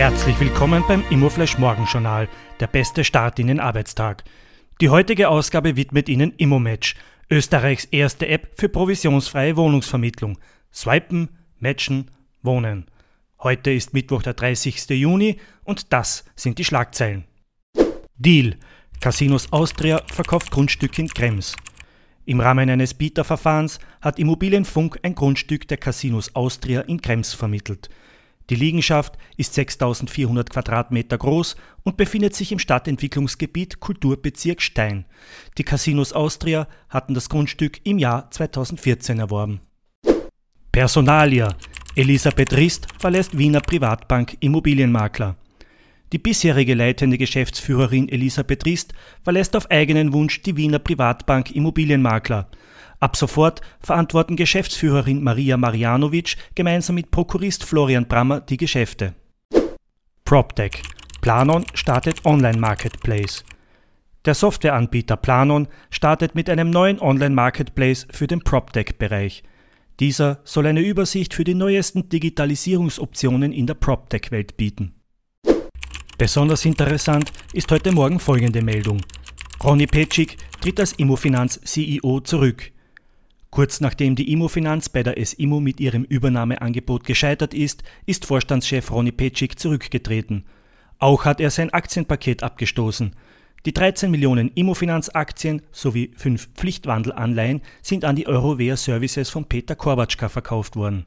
Herzlich willkommen beim Immoflash Morgenjournal, der beste Start in den Arbeitstag. Die heutige Ausgabe widmet Ihnen Immomatch, Österreichs erste App für provisionsfreie Wohnungsvermittlung. Swipen, matchen, wohnen. Heute ist Mittwoch, der 30. Juni und das sind die Schlagzeilen. Deal. Casinos Austria verkauft Grundstück in Krems. Im Rahmen eines Bieterverfahrens hat Immobilienfunk ein Grundstück der Casinos Austria in Krems vermittelt. Die Liegenschaft ist 6400 Quadratmeter groß und befindet sich im Stadtentwicklungsgebiet Kulturbezirk Stein. Die Casinos Austria hatten das Grundstück im Jahr 2014 erworben. Personalia. Elisabeth Rist verlässt Wiener Privatbank Immobilienmakler. Die bisherige leitende Geschäftsführerin Elisabeth Rist verlässt auf eigenen Wunsch die Wiener Privatbank Immobilienmakler. Ab sofort verantworten Geschäftsführerin Maria Marianovic gemeinsam mit Prokurist Florian Brammer die Geschäfte. PropTech. Planon startet Online-Marketplace. Der Softwareanbieter Planon startet mit einem neuen Online-Marketplace für den PropTech-Bereich. Dieser soll eine Übersicht für die neuesten Digitalisierungsoptionen in der PropTech-Welt bieten. Besonders interessant ist heute Morgen folgende Meldung. Ronny Petschik tritt als Immofinanz CEO zurück. Kurz nachdem die Immofinanz bei der SIMO mit ihrem Übernahmeangebot gescheitert ist, ist Vorstandschef Ronny Petschik zurückgetreten. Auch hat er sein Aktienpaket abgestoßen. Die 13 Millionen Immofinanz-Aktien sowie fünf Pflichtwandelanleihen sind an die Eurovea Services von Peter Korwatschka verkauft worden.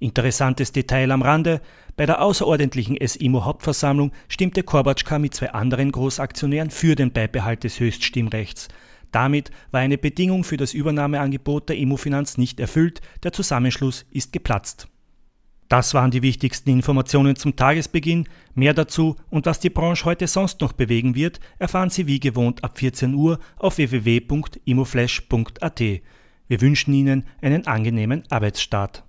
Interessantes Detail am Rande, bei der außerordentlichen SIMO-Hauptversammlung stimmte Korbatschka mit zwei anderen Großaktionären für den Beibehalt des Höchststimmrechts. Damit war eine Bedingung für das Übernahmeangebot der Immofinanz nicht erfüllt, der Zusammenschluss ist geplatzt. Das waren die wichtigsten Informationen zum Tagesbeginn. Mehr dazu und was die Branche heute sonst noch bewegen wird, erfahren Sie wie gewohnt ab 14 Uhr auf www.imoflash.at. Wir wünschen Ihnen einen angenehmen Arbeitsstart.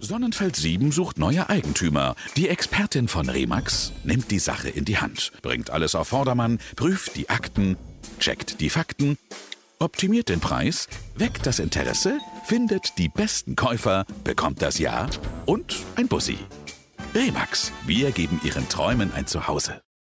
Sonnenfeld 7 sucht neue Eigentümer. Die Expertin von Remax nimmt die Sache in die Hand, bringt alles auf Vordermann, prüft die Akten checkt die Fakten, optimiert den Preis, weckt das Interesse, findet die besten Käufer, bekommt das Ja und ein Bussi. Remax, wir geben Ihren Träumen ein Zuhause.